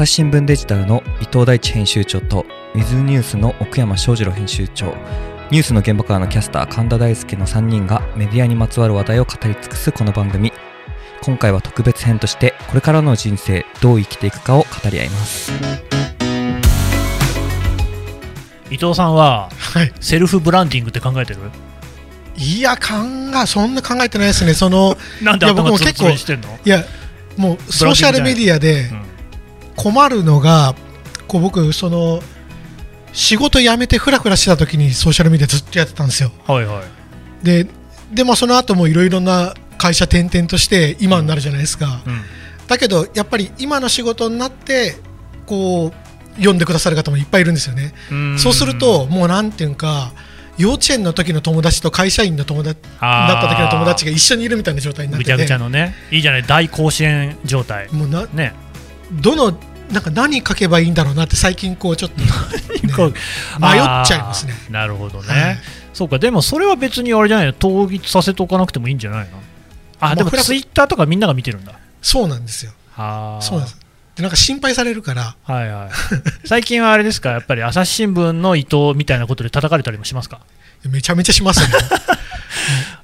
朝日新聞デジタルの伊藤大地編集長とウィズニュースの奥山翔二郎編集長。ニュースの現場からのキャスター神田大輔の3人がメディアにまつわる話題を語り尽くすこの番組。今回は特別編としてこれからの人生どう生きていくかを語り合います。伊藤さんははい、セルフブランディングって考えてる？いや、考え、そんな考えてないですね、その、なんでいや僕頭ツルも結構ツしてんの、いや、もうソーシャルメディアでうん困るのが、こう僕、その、仕事辞めてふらふらしてた時にソーシャルメディアずっとやってたんですよ。はいはい、で、でもその後もいろいろな会社転々として今になるじゃないですか。うん。だけど、やっぱり今の仕事になって、こう、読んでくださる方もいっぱいいるんですよね。ん。そうすると、もうなんていうか、幼稚園の時の友達と会社員の友達だった時の友達が一緒にいるみたいな状態になってて。ぐちゃぐちゃのね。いいじゃない。大甲子園状態。もうなねどのなんか何書けばいいんだろうなって最近こうちょっと、ね迷っちゃいますね。なるほどね、はい。そうかでもそれは別にあれじゃない？の統一させておかなくてもいいんじゃないの？あ、でもツイッターとかみんなが見てるんだ。そうなんですよ。そうなんです。でなんか心配されるから。はいはい。最近はあれですか？やっぱり朝日新聞の伊藤みたいなことで叩かれたりもしますか？めちゃめちゃしますよね。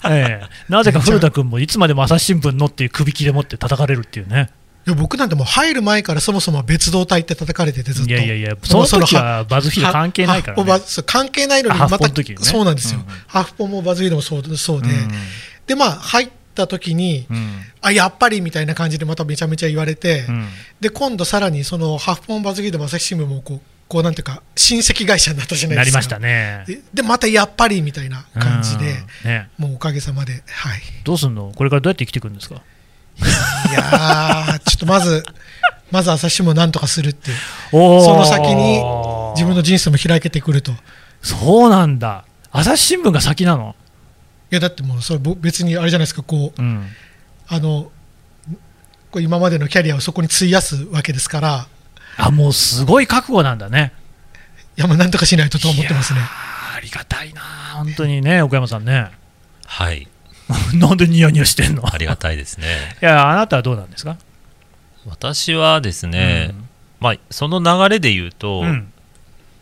ええ、なぜか古田君もいつまでも朝日新聞のっていう首切れ持って叩かれるっていうね、いや僕なんてもう入る前からそもそも別動隊って叩かれててずっと。いやいやいや、その時はバズフィード関係ないからね。関係ないのにまたね。そうなんですよ、うんうん。ハーフポもバズフィードもそうそうで、うん。でまあ入った時に、うん。あやっぱりみたいな感じでまためちゃめちゃ言われて、うん。で今度さらにそのハーフポンバズフィードも朝日新聞もこうこうなんていうか親戚会社になったじゃないですか。なりましたね。ででまたやっぱりみたいな感じで、うん。ね、もうおかげさまではい。どうすんの？これからどうやって生きていくんですか？いやーちょっとまずまず朝日新聞をなんとかするっていうその先に自分の人生も開けてくるといそうなんだ。朝日新聞が先なの？やだってもうそれぼ別にあれじゃないですかこううん。あのこう今までのキャリアをそこに費やすわけですからあ、もうすごい覚悟なんだね。いやもうなんとかしないとと思ってますねありがたいな、本当にね、岡山さんね。はい、なんでニヤニヤしてんの？ありがたいですね。いや、あなたはどうなんですか？私はですね、まあ、その流れで言うと、うん。うん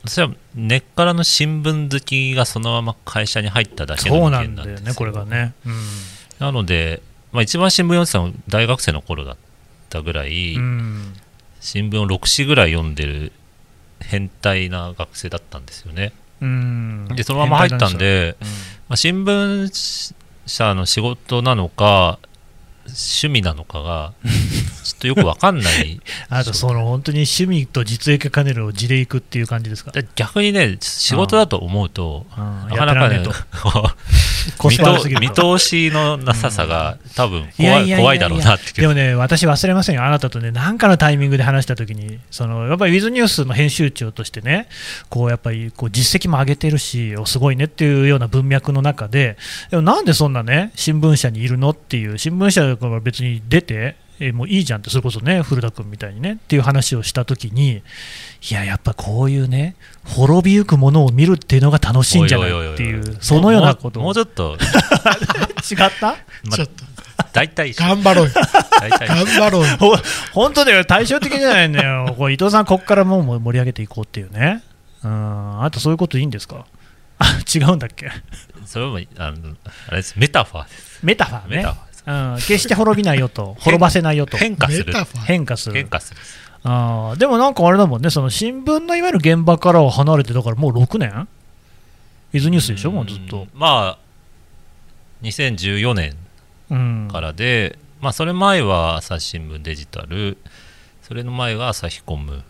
私は根っからの新聞好きがそのまま会社に入っただけの人間なんだよ。ね、なんですよこれがね。うん。なので、まあ、一番新聞読んでたのは大学生の頃だったぐらい、うん。新聞を6紙ぐらい読んでる変態な学生だったんですよね。うん。でそのまま入ったんで、うん。まあ、新聞社の仕事なのか趣味なのかがちょっとよくわかんない あとその本当に趣味と実益兼ねるを地でいくっていう感じですか、で逆にね仕事だと思うとうんなかなかね 見通しのなささが多分いやいやいやいや。怖いだろうなってでもね、私忘れませんよ、あなたとね、何かのタイミングで話したときに、そのやっぱりウィズニュースの編集長としてね、こうやっぱりこう実績も上げてるし、おすごいねっていうような文脈の中で、でもなんでそんなね、新聞社にいるのっていう、新聞社から別に出て、えもういいじゃんって、それこそね、古田君みたいにねっていう話をしたときに、いや、やっぱこういうね、滅びゆくものを見るっていうのが楽しいんじゃないっておいう、そのようなことを。もうもうちょっと、違った？まちょっと。大体。頑張ろうよ。頑張ろうよ。ほ本当だよ、対照的じゃないんだよ、これ伊藤さん、ここからもう盛り上げていこうっていうね、うん、あとそういうこといいんですか、あ違うんだっけ、それもあのあれです。メタファーです。メタファーね、メタファーうん、決して滅びないよと、滅ばせないよと、変化する。変化する。変化する。あー。でもなんかあれだもんね、その新聞のいわゆる現場からは離れて、だからもう6年？伊豆ニュースでしょ、もうずっと。ん。まあ2014年うん。からで、まあそれ前は朝日新聞デジタル。それの前が朝日コム。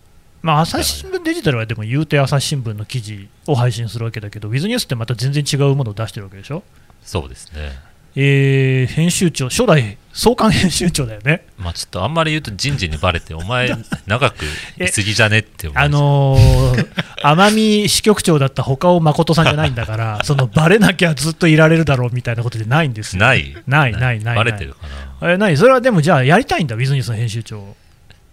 まあ、朝日新聞デジタルはでも言うて朝日新聞の記事を配信するわけだけど、ウィズニュースってまた全然違うものを出してるわけでしょ？そうですねえー編集長、初代総監編集長だよね。まあちょっとあんまり言うと人事にバレてお前 長くいすぎじゃねって思うあのー、奄美支局長だった他尾誠さんじゃないんだから、そのバレなきゃずっといられるだろうみたいなことでないんですよ。ないないないないバレてるかなえないそれはでもじゃあやりたいんだ、ウィズニュースの編集長。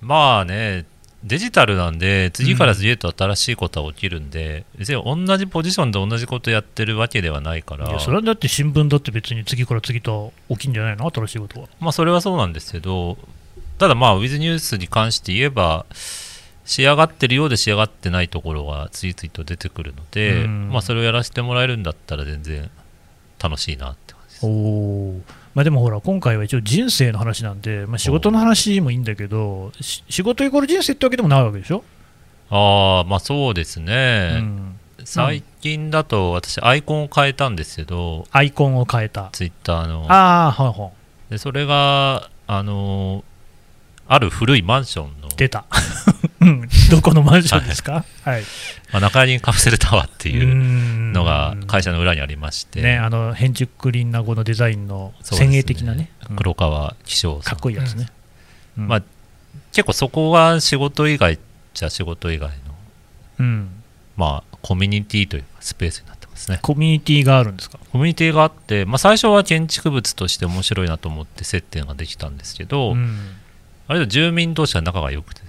まあねデジタルなんで次から次へと新しいことは起きるんで、別に同じポジションで同じことやってるわけではないからいやそれはだって新聞だって別に次から次と起きんじゃないの、新しいことは。まあそれはそうなんですけどただまあウィズニュースに関して言えば仕上がってるようで仕上がってないところが次々と出てくるので、うんまあ、それをやらせてもらえるんだったら全然楽しいなって感じです。まあ、でもほら、今回は一応人生の話なんで、まあ、仕事の話もいいんだけど、し仕事イコール人生ってわけでもないわけでしょ、ああまあそうですうね、ん、最近だと私アイコンを変えたんですけどアイコンを変えた。ツイッターのああ、はいはい。でそれがあのある古いマンションの、出た。うんどこのマンションですか？はい。まあ、中谷カプセルタワーっていううのがん会社の裏にありまして、ね、あの、変築林ナゴのデザインの先鋭的なね、うん。黒川紀章さんかっこいいやつね。うん。まあ結構そこが仕事以外じゃ仕事以外のうん、まあコミュニティというかスペースになってますね。コミュニティがあるんですか？コミュニティがあって、まあ、最初は建築物として面白いなと思って接点ができたんですけど、うん。あれで住民同士は仲が良くて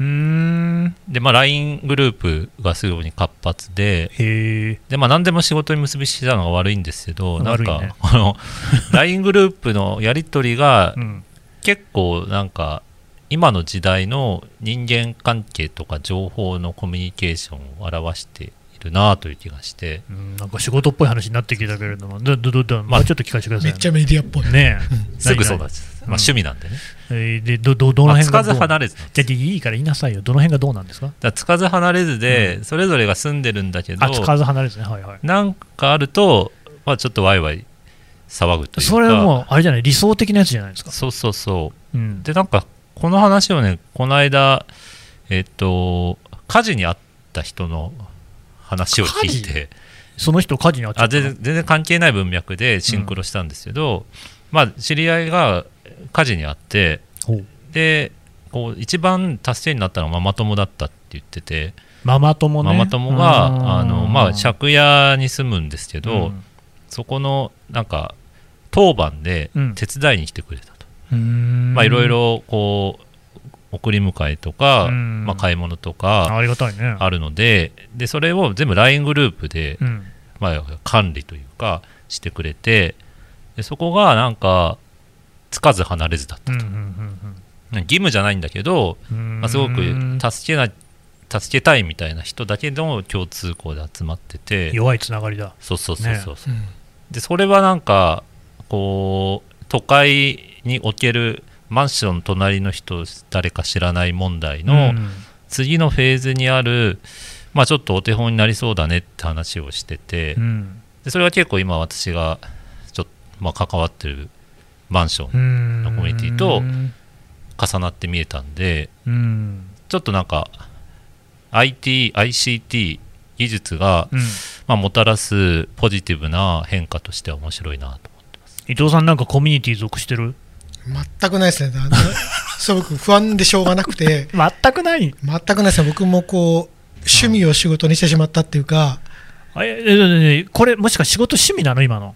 うーん。で、まあ、LINE グループがすごい活発でで、まあ、何でも仕事に結びついたのが悪いんですけどなんかこの LINE グループのやり取りがうん。結構なんか今の時代の人間関係とか情報のコミュニケーションを表しているなという気がして。うん。なんか仕事っぽい話になってきたけれども、どどどどまあちょっと聞かせてください。めっちゃメディアっぽい。ね すぐそうだまあ、趣味なんでね、えーでどどどのまあ、つかず離れず。じゃあいいから言いなさいよ、どの辺がどうなんですか？だつかず離れずで、それぞれが住んでるんだけどあ、つかず離れずね、はいはい。なんかあると、まあ、ちょっとワイワイ騒ぐというか。それはもう、あれじゃない、理想的なやつじゃないですか？そうそうそう。うん、でなんかこの話をねこの間えっと火事に遭った人の話を聞いて。その人、火事にあったの？全然全然関係ない文脈でシンクロしたんですけど、まあ知り合いが火事に遭ってでこう一番助けになったのはママ友だったって言ってて、ママ友ね。ママ友があの、まあ、借家に住むんですけど、うん。そこのなんか当番でうん。手伝いに来てくれたと、うーん。まあいろいろこう送り迎えとか、うん。まあ、買い物とかありがたいね。あるのででそれを全部 LINE グループで、うん。まあ、管理というかしてくれてでそこがなんかつかず離れずだった義務じゃないんだけど、うん。まあ、すごくうん助けな助けたいみたいな人だけの共通項で集まってて。弱いつながりだ。そうそうそうそう、うん。でそれはなんかこう都会におけるマンション隣の人誰か知らない問題のうん。次のフェーズにある、まあ、ちょっとお手本になりそうだねって話をしてて。うん。でそれは結構今私がちょっと、まあ、関わってるマンションうん。コミュニティと重なって見えたんでうん。ちょっとなんか IT、ICT 技術が、うん。まあ、もたらすポジティブな変化としては面白いなと思ってます。伊藤さんなんかコミュニティ属してる？全くないですね。あのそう僕不安でしょうがなくて、全くない？全くないですね。僕もこう趣味を仕事にしてしまったっていうか、あえええこれもしか仕事趣味なの？今の。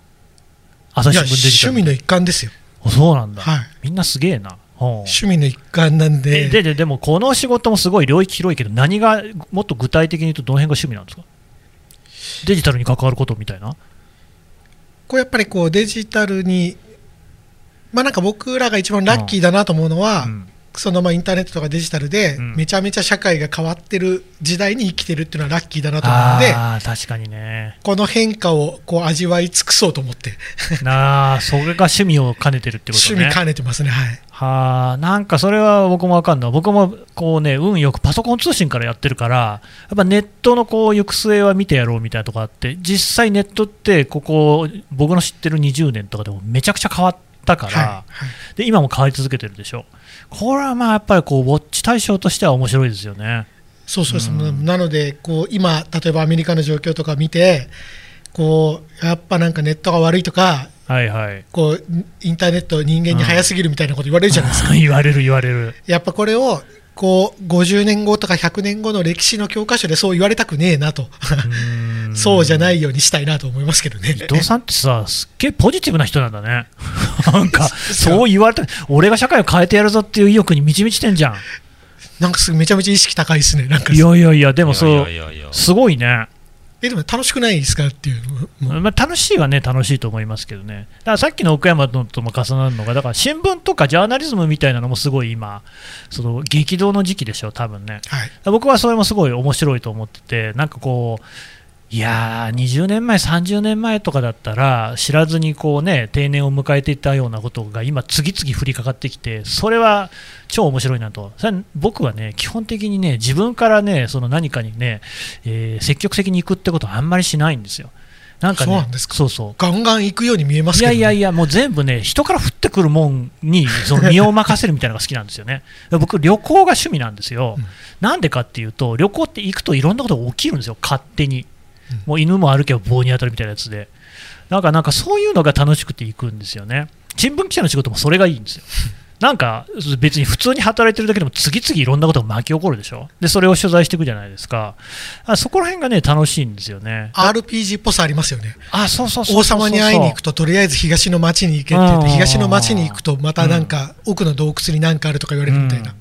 朝日新聞デジタル趣味の一環ですよ。あそうなんだ、はい。みんなすげえな。趣味の一環なんえで、でででもこの仕事もすごい領域広いけど何がもっと具体的に言うとどの辺が趣味なんですか？デジタルに関わることみたいな？こうやっぱりこうデジタルに、まあなんか僕らが一番ラッキーだなと思うのは、うんそのまあインターネットとかデジタルでうんめちゃめちゃ社会が変わってる時代に生きてるっていうのはラッキーだなと思うので、ああ確かにねこの変化をこう味わい尽くそうと思って、なあそれが趣味を兼ねてるってことね趣味兼ねてますね。はい。はあ、なんかそれは僕もわかんない、僕もこうね、運よくパソコン通信からやってるから、やっぱネットのこう行く末は見てやろうみたいなとこあって、実際ネットって、ここ、僕の知ってる20年とかでもめちゃくちゃ変わったから、はいはいで今も変わり続けてるでしょ。これはまあやっぱりこうウォッチ対象としては面白いですよね。そうそうです、うんなのでこう今例えばアメリカの状況とか見てこうやっぱなんかネットが悪いとかはいはい。こうインターネット人間に早すぎるみたいなこと言われるじゃないですか、言われる言われる。やっぱこれをこう50年後とか100年後の歴史の教科書でそう言われたくねえなとそうじゃないいようにしたいなと思いますけどね伊藤さんってさ、すっげえポジティブな人なんだね。なんか、そう言われた、俺が社会を変えてやるぞっていう意欲に満ち満ちてんじゃん。なんかすぐめちゃめちゃ意識高いですねなんかいやいやいや、でもそう、すごいね。えでも楽しくないですかっていうまあ、楽しいはね、楽しいと思いますけどね、だからさっきの奥山のとも重なるのが、だから新聞とかジャーナリズムみたいなのもすごい今、その激動の時期でしょ、多分ね。はい僕はそれもすごい面白いと思ってて、なんかこう、いやー、20年前、30年前とかだったら、知らずにこうね、定年を迎えていたようなことが今、次々降りかかってきて、それは超面白いなと、それは僕はね、基本的にね、自分からね、その何かにね、えー積極的に行くってことはあんまりしないんですよ。なんかね、そうなんですか？そうそうガンガン行くように見えますいけど、ね、やいやいや、もう全部ね、人から降ってくるもんにその身を任せるみたいなのが好きなんですよね。僕、旅行が趣味なんですよ。うんなんでかっていうと、旅行って行くといろんなことが起きるんですよ、勝手にうん。もう犬も歩けば棒に当たるみたいなやつで。なんか、なんかそういうのが楽しくて行くんですよね。新聞記者の仕事もそれがいいんですよ。なんか別に普通に働いてるだけでも次々いろんなことが巻き起こるでしょ。で、それを取材していくじゃないですか。あそこら辺がね、楽しいんですよね。RPG っぽさありますよねあ、そうそうそうそう王様に会いに行くととりあえず東の町に行けって東の町に行くとまたなんか奥の洞窟に何かあるとか言われるみたいな、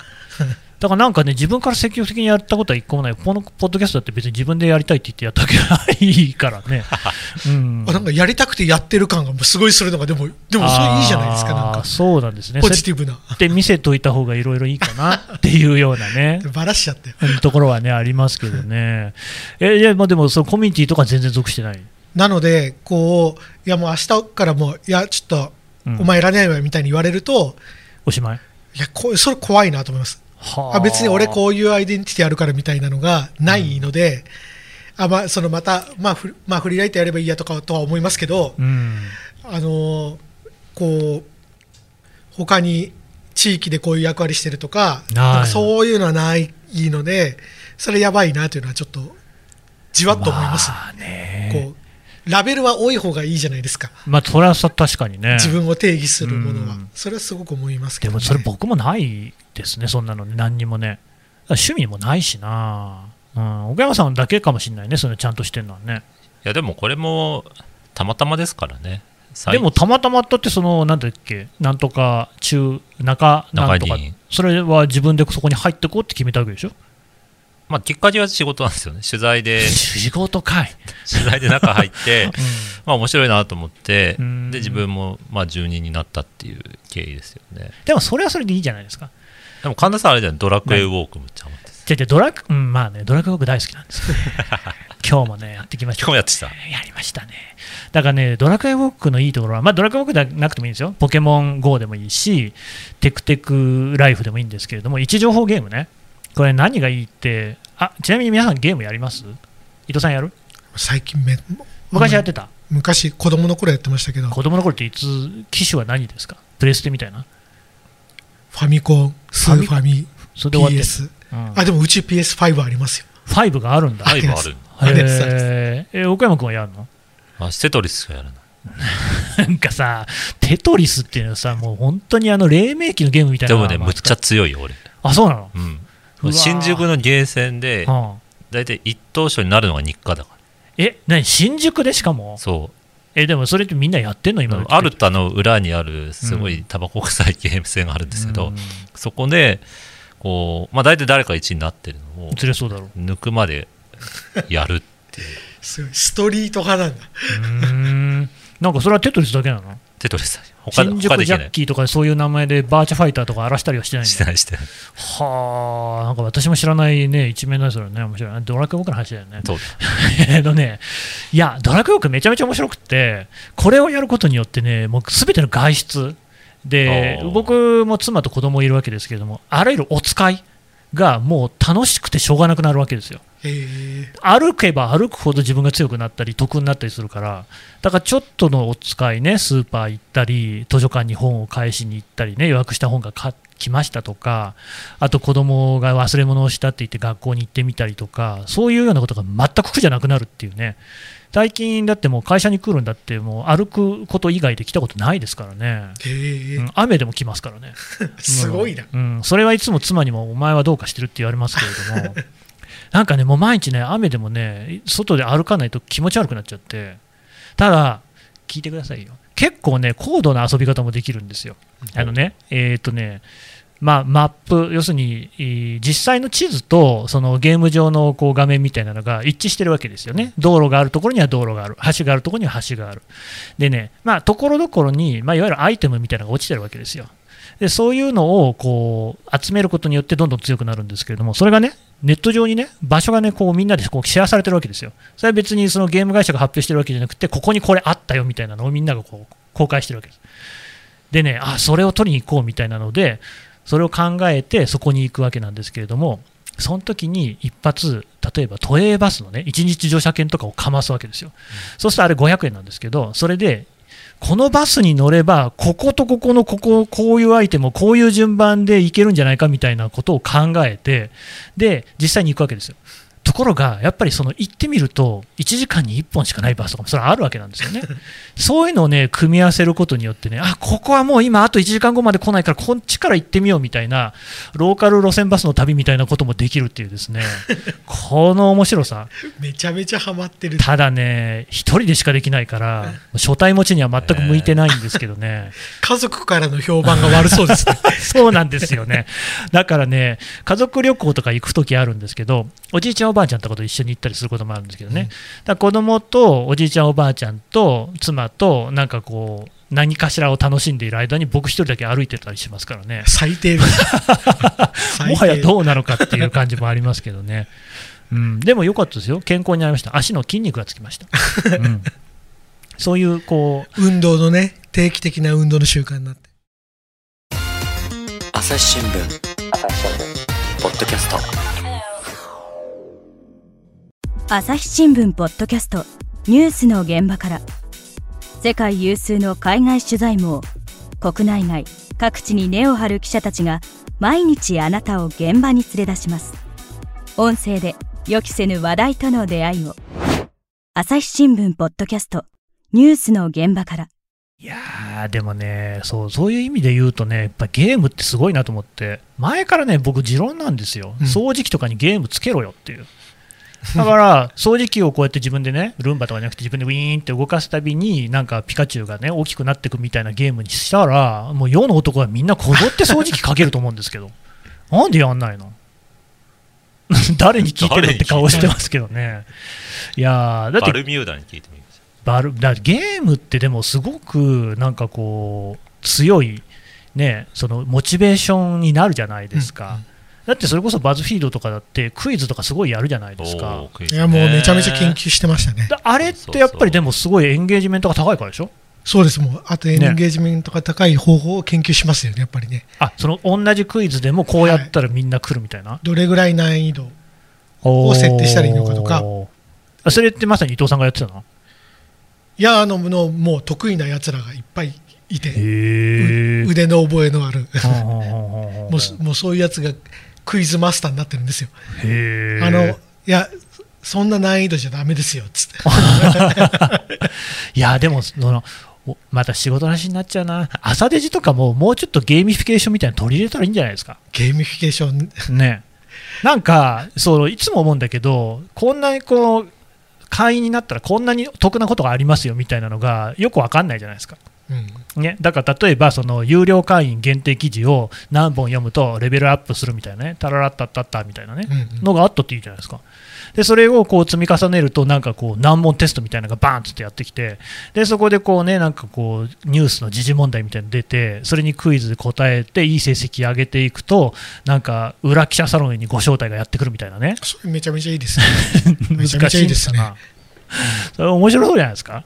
だからなんかね、自分から積極的にやったことは一個もない、このポッドキャストだって別に自分でやりたいって言ってやったわけないからね。うんあなんかやりたくてやってる感がすごいするのがでもでもそれいいじゃないですかなんかそうなんですね。ポジティブなそうやって見せといた方がいろいろいいかなっていうようなね。バラしちゃってところはね、ありますけどね。え、いや、まあでも、そのコミュニティとか全然属してない？なのでこういやもう明日からもういやちょっとうんお前いらないわよみたいに言われると、おしまい？いやこうそれ怖いなと思いますはあ別に俺こういうアイデンティティあるからみたいなのがないので、あまあ、そのまた、まあフまあ、フリーライターやればいいやとかとは思いますけど、うん。あのーこう他に地域でこういう役割してるとかそういうのはないのでそれやばいなというのはちょっとじわっと思います、まあね。こうラベルは多い方がいいじゃないですか。まあ、それはさ確かにね。自分を定義するものは。うん。それはすごく思いますけど、ね、でもそれ僕もないですね、そんなの何にもね。趣味にもないしな。うん、岡山さんだけかもしれないね、それちゃんとしてるのはね。いやでもこれもたまたまですからね。最でもたまたまだってそのなんだっけなんとか中中なんとか。それは自分でそこに入ってこうって決めたわけでしょ？まあきっかけは仕事なんですよね。取材で。仕事かい、取材で中入って うん。まあ面白いなと思ってうん。で自分もまあ住人になったっていう経緯ですよね。でもそれはそれでいいじゃないですか。でも神田さんあれじゃない？ドラクエウォークむっちゃハマってるじゃじゃドラクうんまあねドラクエ僕大好きなんですよ。今日もねやってきました。今日もやってた？やりましたね。だからねドラクエウォークのいいところはまあドラクエウォークではなくてもいいんですよ。ポケモン GO でもいいしテクテクライフでもいいんですけれども位置情報ゲームねこれ何がいいってあちなみに皆さんゲームやります？伊藤さんやる？最近め昔やってた？昔子供の頃やってましたけど。フ子供の頃っていつ機種は何ですか？プレステみたいな？ァミコンスーファミそれで PS うん。あでもうち PS5 ありますよ。5があるんだ。ライブあるあれですそうです。へー。え岡山君はやるの？あテトリスしかやらないなんかさテトリスっていうのはさもう本当にあの黎明期のゲームみたいなでもねむっちゃ強いよ俺。あそうなの、うん新宿のゲーセンでうん。大体一等賞になるのが日課だかえ何？新宿でしかも？らそえでもそれってみんなやってんの？う今アルタの裏にあるすごういタバコ臭いゲーム性があるんですけど、うん。そこでこう、まあ、大体誰か1位になってるのをずれそうだろう。抜くまでやるっていう。すごい。ストリート派なんだ。うーん。なんかそれはテトリスだけなの？テトリス他新他宿ジャッキーとかそういう名前でバーチャファイターとか荒らしたりはしてないしてないしてない。はあなんか私も知らないね一面なんですよね。面白い。なドラクエウォークの話だよね。そう えっとね、いや、ドラクエウォークめちゃめちゃ面白くって、これをやることによってね、もうすべての外出、で僕も妻と子供いるわけですけれども、あらゆるお使いがもう楽しくてしょうがなくなるわけですよ。歩けば歩くほど自分が強くなったり得になったりするからだからちょっとのお使いねスーパー行ったり図書館に本を返しに行ったりね予約した本がか来ましたとかあと子供が忘れ物をしたって言って学校に行ってみたりとかそういうようなことが全く苦じゃなくなるっていうね。最近だってもう会社に来るんだってもう歩くこと以外で来たことないですからね、うん雨でも来ますからね。すごいな。うん、それはいつも妻にも、お前はどうかしてるって言われますけれども、なんかね、もう毎日ね、雨でもね、外で歩かないと気持ち悪くなっちゃって、ただ、聞いてくださいよ、結構ね、高度な遊び方もできるんですよ。あのね、えっ、とね、まあ、マップ、要するにえー実際の地図とそのゲーム上のこう画面みたいなのが一致してるわけですよね、道路があるところには道路がある、橋があるところには橋がある、でね、まあ、ところどころに、まあ、いわゆるアイテムみたいなのが落ちてるわけですよ。でそういうのをこう集めることによってどんどん強くなるんですけれども、それがね、ネット上にね、場所がね、こうみんなでこうシェアされてるわけですよ。それは別にそのゲーム会社が発表してるわけじゃなくて、ここにこれあったよみたいなのをみんながこう公開してるわけです。でね、あそれを取りに行こうみたいなので、それを考えてそこに行くわけなんですけれども、その時に一発、例えば都営バスのね、1日乗車券とかをかますわけですよ。そうするとあれ500円なんですけど、それで、このバスに乗れば、こことここのここ、こういうアイテムこういう順番で行けるんじゃないかみたいなことを考えて、で、実際に行くわけですよ。ところが、やっぱりその行ってみると、1時間に1本しかないバスとかもそれはあるわけなんですよね。そういうのをね、組み合わせることによってね、あここはもう今、あと1時間後まで来ないから、こっちから行ってみようみたいな、ローカル路線バスの旅みたいなこともできるっていうですね、この面白さ、めちゃめちゃハマってる。ただね、一人でしかできないから、初対持ちには全く向いてないんですけどね。家族からの評判が悪そうですね。そうなんですよね。だからね、家族旅行とか行くときあるんですけど、おじいちゃん、おばあちゃんとかと一緒に行ったりすることもあるんですけどね、うん子供とおじいちゃん、おばあちゃんと妻と、なんかこう、何かしらを楽しんでいる間に、僕一人だけ歩いてたりしますからね。最低 もはやどうなのかっていう感じもありますけどね。うん、でも良かったですよ、健康になりました、足の筋肉がつきました。うん、そういうこう運動のね、定期的な運動の習慣になって。朝日新聞。ポッドキャスト朝日新聞ポッドキャストニュースの現場から。世界有数の海外取材網国内外各地に根を張る記者たちが毎日あなたを現場に連れ出します。音声で予期せぬ話題との出会いを。朝日新聞ポッドキャストニュースの現場から。いやー、でもねそう、そういう意味で言うとね、やっぱゲームってすごいなと思って、前からね、僕、持論なんですよ、うん。掃除機とかにゲームつけろよっていう。だから、掃除機をこうやって自分でね、ルンバとかじゃなくて、自分でウィーンって動かすたびに、なんかピカチュウがね、大きくなっていくみたいなゲームにしたら、もう世の男はみんなこぞって掃除機かけると思うんですけど、なんでやんないの？誰に聞いてるって顔してますけどね。いやーだってバルミューダに聞いてみましバルだゲームってでもすごくなんかこう強い、ね、そのモチベーションになるじゃないですか、だってそれこそバズフィードとかだってクイズとかすごいやるじゃないたですか。ね。いや、もうめちゃめちゃ研究してましたね。だあれってやっぱりでもすごいエンゲージメントが高いからでしょ？そうです、もう、あとエンゲージメントが高い方法を研究しますよね、やっぱりね。あその同じクイズでもこうやったらみんな来るみたいな、どれぐらい難易度。を設定したらいいのかとか。それってまさに伊藤さんがやってたの？いや、あの、のもう得意な奴らがいっぱいいて、腕の覚えのある、も もうすもうそういうやつがクイズマスターになってるんですよ。あの、いや、そんな難易度じゃダメですよ、つって。いや、でも、その、おまた仕事の話になっちゃうな。朝デジとかも、もうちょっとゲーミフィケーションみたいなの取り入れたらいいんじゃないですか？ゲーミフィケーション、ね。なんか、そう、いつも思うんだけど、こんなにこう、会員になったらこんなに得なことがありますよみたいなのがよくわかんないじゃないですか。うん、ね、だから例えばその有料会員限定記事を何本読むとレベルアップするみたいなね、タララッタッタッタみたいなね、うんうんのがあったっていいじゃないですか。で、それをこう積み重ねると、なんかこう難問テストみたいなのがバーンってやってきて、で、そこでこうね、なんかこうニュースの時事問題みたいなの出て、それにクイズで答えていい成績上げていくと、なんか裏記者サロンにご招待がやってくるみたいなね。それめちゃめちゃいいですね。めちゃめ難しいちゃいいですね。それ面白そうじゃないですか。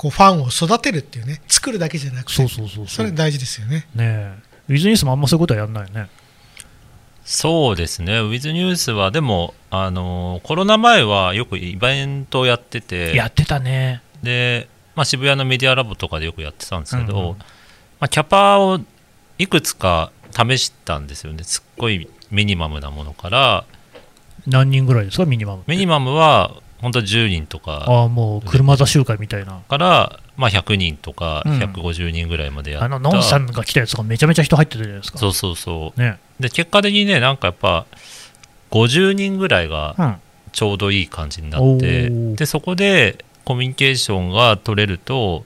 こうファンを育てるっていうね、作るだけじゃなくて、そうそうそうそう。それ大事ですよね。ねえ。ウィズニュースもあんまそういうことはやんないよね。そうですね、ウィズニュースは、でも、あのコロナ前はよくイベントをやってて、やってたね。でまあ、渋谷のメディアラボとかでよくやってたんですけど、うんうんまあ、キャパをいくつか試したんですよね、すっごいミニマムなものから、何人ぐらいですか、ミニマム。ミニマムは本当10人とかああ、もう車座集会みたいな。から、まあ、100人とかうん150人ぐらいまでやった、あの、ノンさんが来たやつがめちゃめちゃ人入ってたじゃないですか。そうそうそう、ね。で結果的にね、なんかやっぱ、50人ぐらいがうん。ちょうどいい感じになおって、ーでそこでコミュニケーションが取れると、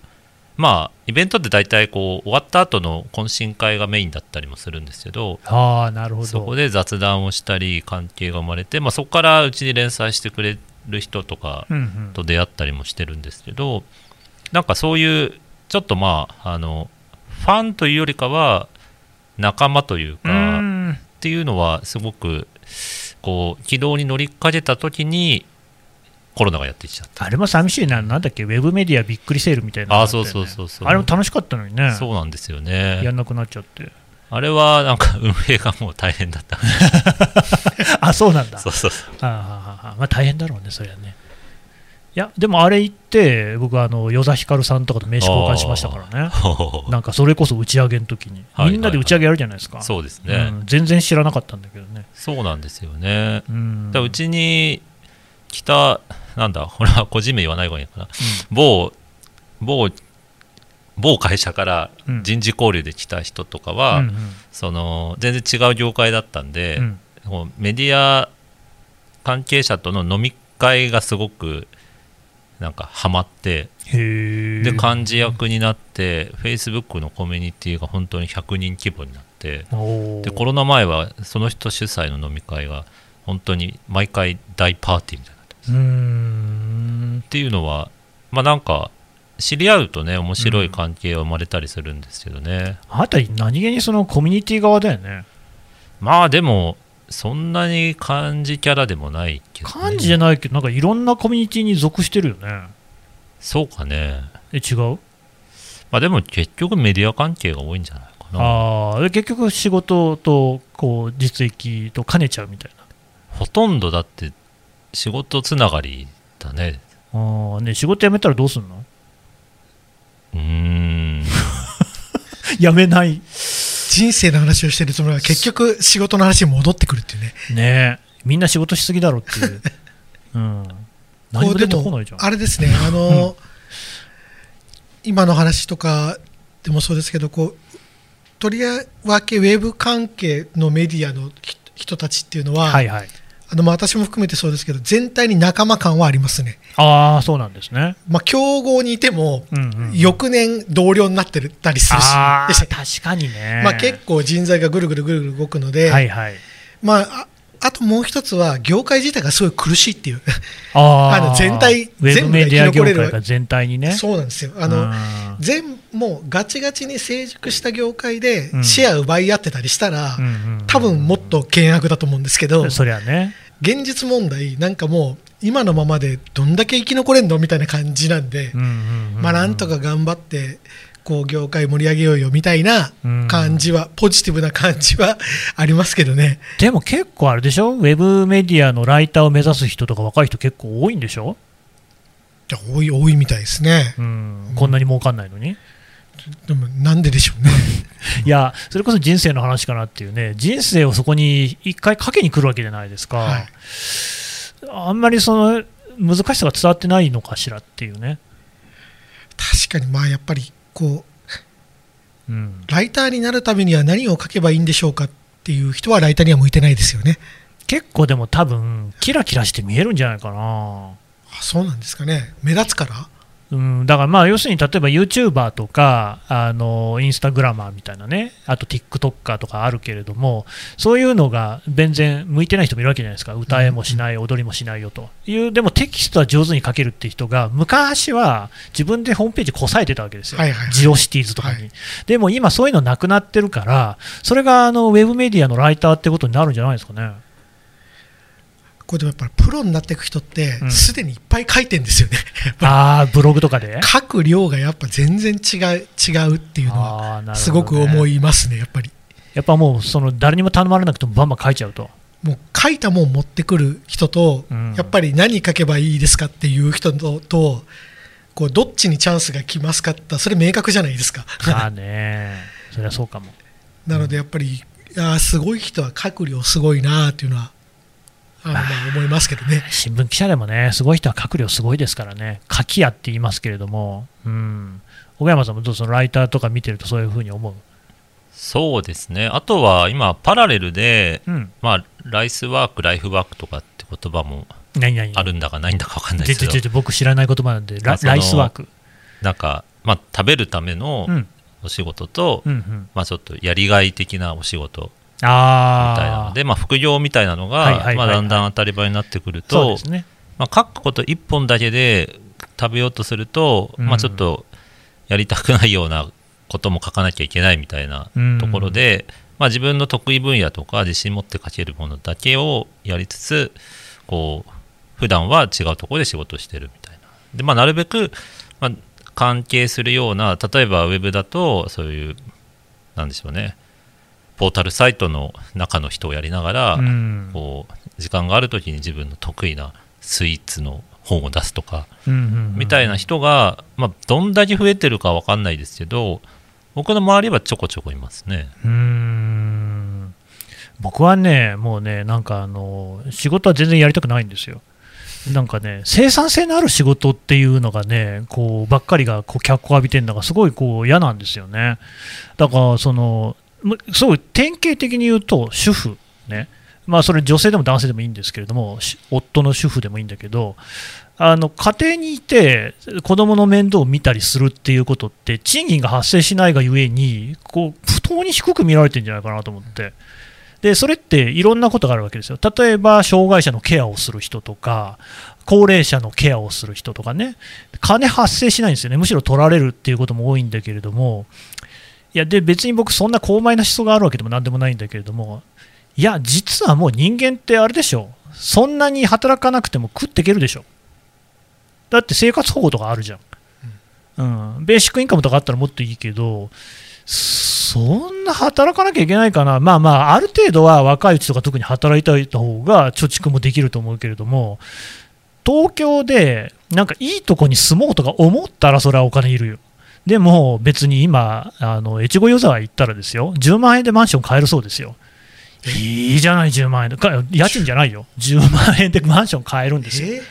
まあイベントって大体こう終わった後の懇親会がメインだったりもするんですけどああなるほどそこで雑談をしたり関係が生まれて、まあ、そこからうちに連載してくれる人とかうんうん。と出会ったりもしてるんですけどなんかそういうちょっとまああのファンというよりかは仲間といううか、ん。っていうのはすごくこう軌道に乗りかけた時にコロナがやってきちゃった。あれも寂しいな、なんだっけ、ウェブメディアびっくりセールみたいなのがあそうそうそうそう。あれも楽しかったのにね、そうなんですよやねんなくなっちゃって。あれはなんか運営がもう大変だった。あそうなんだ。そうそうそう。あまあ大変だろうね、そりゃね。いや、でもあれ行って、僕、あの、与座ひかるさんとかと名刺交換しましたからね。なんかそれこそ打ち上げの時に、はいみんなで打ち上げやるじゃないですか。そうですね、うん。全然知らなかったんだけどね。そうなんですよね。うん。だうちに来たなんだこれは個人名言わない方がいいのかな、某某某会社からうん。人事交流で来た人とかは、うんうん。その全然違う業界だったんで、うん。メディア関係者との飲み会がすごくなんかハマって。で幹事役になって、Facebook のコミュニティが本当に100人規模になってでコロナ前はその人主催の飲み会が本当に毎回大パーティーみたいになってうーん。っていうのはまあなんか知り合うとね面白い関係が生まれたりするんですけどね、あなた何気にそのコミュニティ側だよね。まあでもそんなに漢字キャラでもないけど、ね、漢字じゃないけど、なんかいろんなコミュニティに属してるよね。そうかね。え、違う？まあでも結局メディア関係が多いんじゃないかな。ああ、で結局仕事とこう実益と兼ねちゃうみたいほとんどだって仕事つながりだね。な。ああ、ね、仕事辞めたらどうすんの？うーん辞めない。人生の話をしてるつもりが結局仕事の話に戻ってくるっていうね。ねえ、みんな仕事しすぎだろっていう。うん。何も出てこないじゃん。あれですね、あの、今の話とかでもそうですけど、こう、とりわけウェブ関係のメディアの人人たちっていうのは、はいはい。あのまあ私も含めてそうですけど、全体に仲間感はありますね。ああ、そうなんですね。まあ、競合にいても、うんうん。翌年同僚になってたりするし、確かにね。まあ、結構人材がぐるぐるぐるぐる動くので、はいはい。まあ、ああともう一つは、業界自体がすごい苦しいっていう、あ の全体ウェブ全部ディア業生き残れる界が全体にね。そうなんですよ。あのうん全もうガチガチに成熟した業界でうんシェア奪い合ってたりしたら、うんうん多分もっと険悪だと思うんですけど、そりゃね。現実問題、なんかもう、今のままでどんだけ生き残れんのみたいな感じなんで、うんうんうんまあなんとか頑張って、こう業界盛り上げようよみたいな感じは、ポジティブな感じはありますけどね。でも結構あれでしょ？ウェブメディアのライターを目指す人とか若い人結構多いんでしょ、多い、多いみたいですね。うん、こんなに儲かんないのに？でもなんででしょうね。いや、それこそ人生の話かなっていうね、人生をそこに一回かけに来るわけじゃないですか、はいあんまりその難しさが伝わってないのかしらっていうね、確かにまあやっぱりこう、うん、ライターになるためには何を書けばいいんでしょうかっていう人はライターには向いてないですよね。結構でも多分、キラキラして見えるんじゃないかな。あそうなんですかね。目立つから？うん、だからまあ要するに例えば YouTuber とかあのインスタグラマーみたいなねあと TikToker とかあるけれどもそういうのが全然向いてない人もいるわけじゃないですか。歌えもしない踊りもしないよと。いうでもテキストは上手に書けるっていう人が昔は自分でホームページこさえてたわけですよ、はいはいはい。ジオシティーズとかに、はい。でも今そういうのなくなってるからそれがあのウェブメディアのライターってことになるんじゃないですかねこれでもやっぱりプロになっていく人ってうんすでにいっぱい書いてんですよね。ああブログとかで？り書く量がやっぱ全然違う違うっていうのはすごく思いますね、やっぱり。やっぱもうその誰にも頼まれなくてもバンバン書いちゃうともう書いたもん持ってくる人と、うんやっぱり何書けばいいですかっていう人と、とこうどっちにチャンスが来ますかって、それ明確じゃないですか。まあね、そりゃそうかも。なのでやっぱり、いやーすごい人は書く量すごいなっていうのは、あのまあ思いますけどね。新聞記者でもね、すごい人は書く量すごいですからね、書き屋って言いますけれども、うん、小山さんもどうそのライターとか見てるとそういうふうに思う？そうですね。あとは今パラレルで、うん、まあ、ライスワークライフワークとかって言葉もあるんだかないんだか分かんないでですけど。でで僕知らない言葉なんで、ライスワーク。なんか、まあ、食べるためのうん。お仕事と、うんうん。まあ、ちょっとやりがい的なお仕事みあたいな。のあでまあ、副業みたいなのが、まあ、だんだん当たり前になってくるとね。まあ、書くこと一本だけで食べようとすると、うん。まあ、ちょっとやりたくないようなことも書かなきゃいけないみたいなうん。ところで、まあ、自分の得意分野とか自信持って書けるものだけをやりつつこう普段は違うところで仕事をしてるみたいな。で、まあ、なるべく、まあ、関係するような例えばウェブだとそういうなんでしょうねポータルサイトの中の人をやりながら、うんこう時間がある時に自分の得意なスイーツの本を出すとかうんうんうんみたいな人が、まあ、どんだけ増えてるかわかんないですけど僕の周りはちょこちょこいますね。うーん僕はね、もうね、なんかあの仕事は全然やりたくないんですよ。なんかね、生産性のある仕事っていうのがね、こうばっかりがこう脚光浴びてるのがすごいこう嫌なんですよね。だから、その、むすごい典型的に言うと、主婦、ね、まあそれ女性でも男性でもいいんですけれども、夫の主婦でもいいんだけど、あの家庭にいて子供の面倒を見たりするっていうことって賃金が発生しないがゆえにこう不当に低く見られてるんじゃないかなと思って。でそれっていろんなことがあるわけですよ。例えば障害者のケアをする人とか高齢者のケアをする人とかね。金発生しないんですよね。むしろ取られるっていうことも多いんだけれども。いやで別に僕そんな高邁な思想があるわけでもなんでもないんだけれどもいや実はもう人間ってあれでしょ。そんなに働かなくても食っていけるでしょ。だって生活保護とかあるじゃん、うん、ベーシックインカムとかあったらもっといいけど、そんな働かなきゃいけないかな、まあまあ、ある程度は若いうちとか特に働いた方が貯蓄もできると思うけれども、東京でなんかいいとこに住もうとか思ったらそれはお金いるよ。でも別に今、あの越後湯沢行ったらですよ、10万円でマンション買えるそうですよ。いいじゃない、10万円家賃じゃないよ。10万円でマンション買えるんですよ。え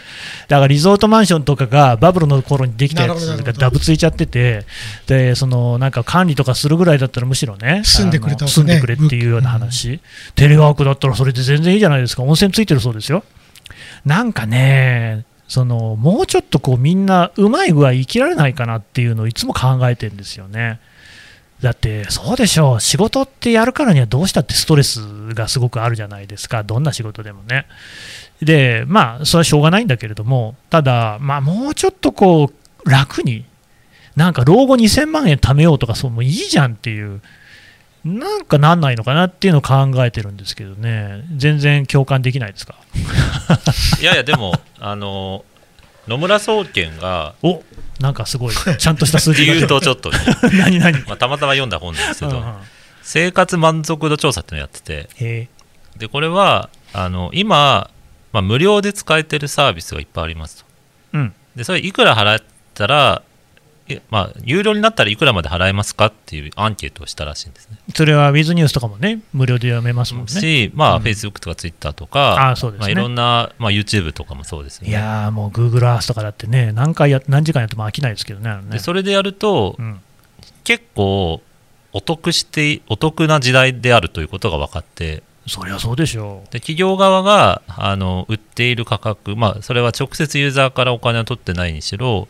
だからリゾートマンションとかがバブルの頃にできたやつがダブついちゃってて、でそのなんか管理とかするぐらいだったらむしろね、住んでくれね住んでくれっていうような話、テレワークだったらそれで全然いいじゃないですか、温泉ついてるそうですよ。なんかね、そのもうちょっとこうみんなうまい具合生きられないかなっていうのをいつも考えてるんですよね。だってそうでしょう、仕事ってやるからにはどうしたってストレスがすごくあるじゃないですか、どんな仕事でもね。で、まあ、それはしょうがないんだけれども、ただ、まあ、もうちょっとこう、楽に、なんか老後2000万円貯めようとか、そうもういいじゃんっていう、なんかなんないのかなっていうのを考えてるんですけどね、全然共感できないですか？いやいやでも あの野村総研がおなんかすごい、ちゃんとした数字がいうとちょっとね、何何？まあ、たまたま読んだ本なんですけど、うんうん。生活満足度調査っていうのをやってて。へでこれはあの今、まあ、無料で使えてるサービスがいっぱいありますと。えうん。でそれいくら払ったらえまあ、有料になったらいくらまで払えますかっていうアンケートをしたらしいんですね。それは Wiz ニュースとかもね、無料で読めますもんね。し、まあ、うん Facebook とか Twitter とか、あそうですねまあ、いろんな、まあ、YouTube とかもそうですよね。いやーもう Google Earth とかだってね、何回や何時間やっても飽きないですけどね。あのねでそれでやると、うん結構お得してお得な時代であるということが分かってそりゃそうでしょで企業側があの売っている価格、まあ、それは直接ユーザーからお金を取ってないにしろ、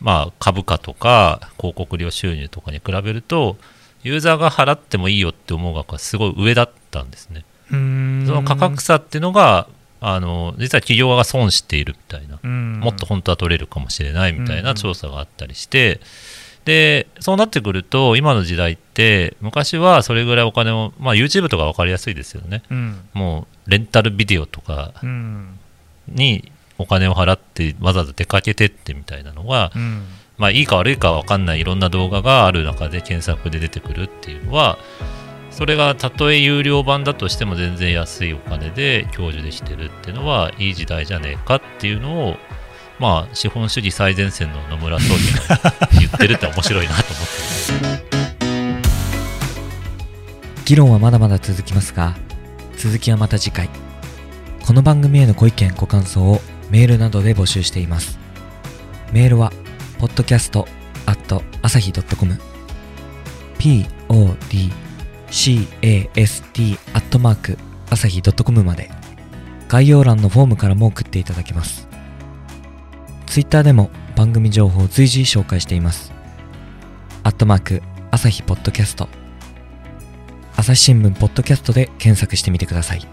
まあ、株価とか広告料収入とかに比べるとユーザーが払ってもいいよって思う額がすごい上だったんですね。その価格差っていうのがあの実は企業側が損しているみたいな。うん。もっと本当は取れるかもしれないみたいうんな調査があったりして、でそうなってくると今の時代って昔はそれぐらいお金を、まあ、YouTube とか分かりやすいですよね。うん。もうレンタルビデオとかうん。にお金を払ってわざわざ出かけてってみたいなのが、うん。まあ、いいか悪いか分かんないいろんな動画がある中で検索で出てくるっていうのはそれがたとえ有料版だとしても全然安いお金で享受できてるっていうのはいい時代じゃねえかっていうのをまあ資本主義最前線の野村総理が言ってるって面白いなと思って議論はまだまだ続きますが続きはまた次回この番組へのご意見ご感想をメールなどで募集していますメールは podcast at 朝日 .com podcast アットマーク朝日 .com まで概要欄のフォームからも送っていただけますツイッターでも番組情報を随時紹介しています。アットマーク、朝日ポッドキャスト。朝日新聞ポッドキャストで検索してみてください。